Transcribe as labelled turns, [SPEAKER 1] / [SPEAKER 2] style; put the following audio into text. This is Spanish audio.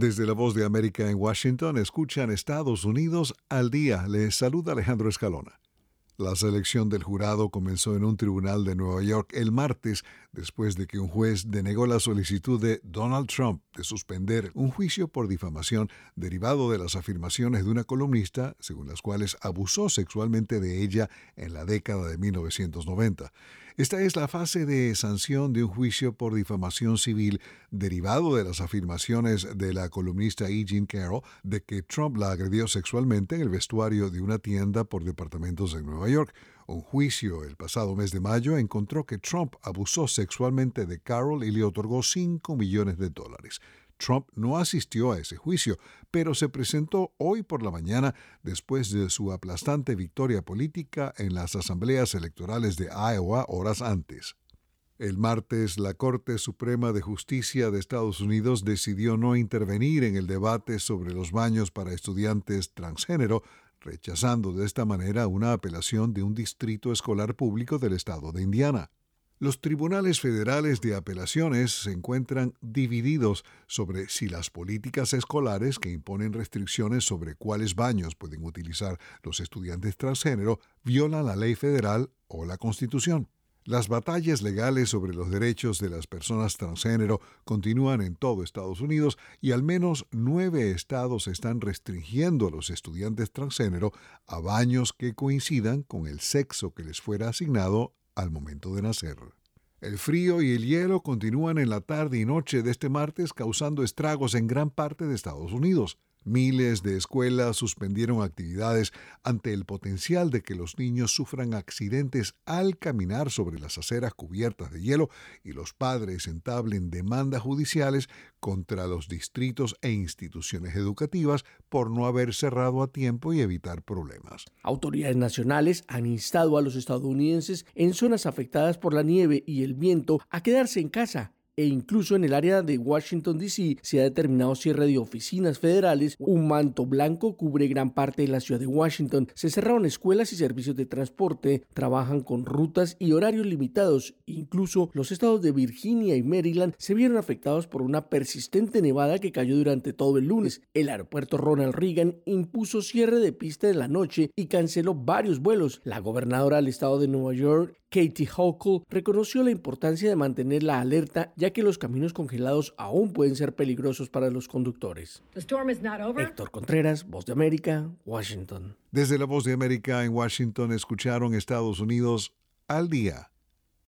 [SPEAKER 1] Desde la voz de América en Washington escuchan Estados Unidos al día. Les saluda Alejandro Escalona. La selección del jurado comenzó en un tribunal de Nueva York el martes, después de que un juez denegó la solicitud de Donald Trump de suspender un juicio por difamación derivado de las afirmaciones de una columnista, según las cuales abusó sexualmente de ella en la década de 1990. Esta es la fase de sanción de un juicio por difamación civil derivado de las afirmaciones de la columnista E. Jean Carroll de que Trump la agredió sexualmente en el vestuario de una tienda por departamentos en Nueva. Un juicio el pasado mes de mayo encontró que Trump abusó sexualmente de Carroll y le otorgó 5 millones de dólares. Trump no asistió a ese juicio, pero se presentó hoy por la mañana después de su aplastante victoria política en las asambleas electorales de Iowa horas antes. El martes, la Corte Suprema de Justicia de Estados Unidos decidió no intervenir en el debate sobre los baños para estudiantes transgénero, rechazando de esta manera una apelación de un distrito escolar público del estado de Indiana. Los tribunales federales de apelaciones se encuentran divididos sobre si las políticas escolares que imponen restricciones sobre cuáles baños pueden utilizar los estudiantes transgénero violan la ley federal o la Constitución. Las batallas legales sobre los derechos de las personas transgénero continúan en todo Estados Unidos y al menos nueve estados están restringiendo a los estudiantes transgénero a baños que coincidan con el sexo que les fuera asignado al momento de nacer. El frío y el hielo continúan en la tarde y noche de este martes causando estragos en gran parte de Estados Unidos. Miles de escuelas suspendieron actividades ante el potencial de que los niños sufran accidentes al caminar sobre las aceras cubiertas de hielo y los padres entablen demandas judiciales contra los distritos e instituciones educativas por no haber cerrado a tiempo y evitar problemas.
[SPEAKER 2] Autoridades nacionales han instado a los estadounidenses en zonas afectadas por la nieve y el viento a quedarse en casa e incluso en el área de Washington, D.C. se ha determinado cierre de oficinas federales. Un manto blanco cubre gran parte de la ciudad de Washington. Se cerraron escuelas y servicios de transporte, trabajan con rutas y horarios limitados. Incluso los estados de Virginia y Maryland se vieron afectados por una persistente nevada que cayó durante todo el lunes. El aeropuerto Ronald Reagan impuso cierre de pista de la noche y canceló varios vuelos. La gobernadora del estado de Nueva York, Katie Hochul, reconoció la importancia de mantener la alerta ya que los caminos congelados aún pueden ser peligrosos para los conductores. Héctor Contreras, Voz de América, Washington.
[SPEAKER 1] Desde la Voz de América en Washington escucharon Estados Unidos al día.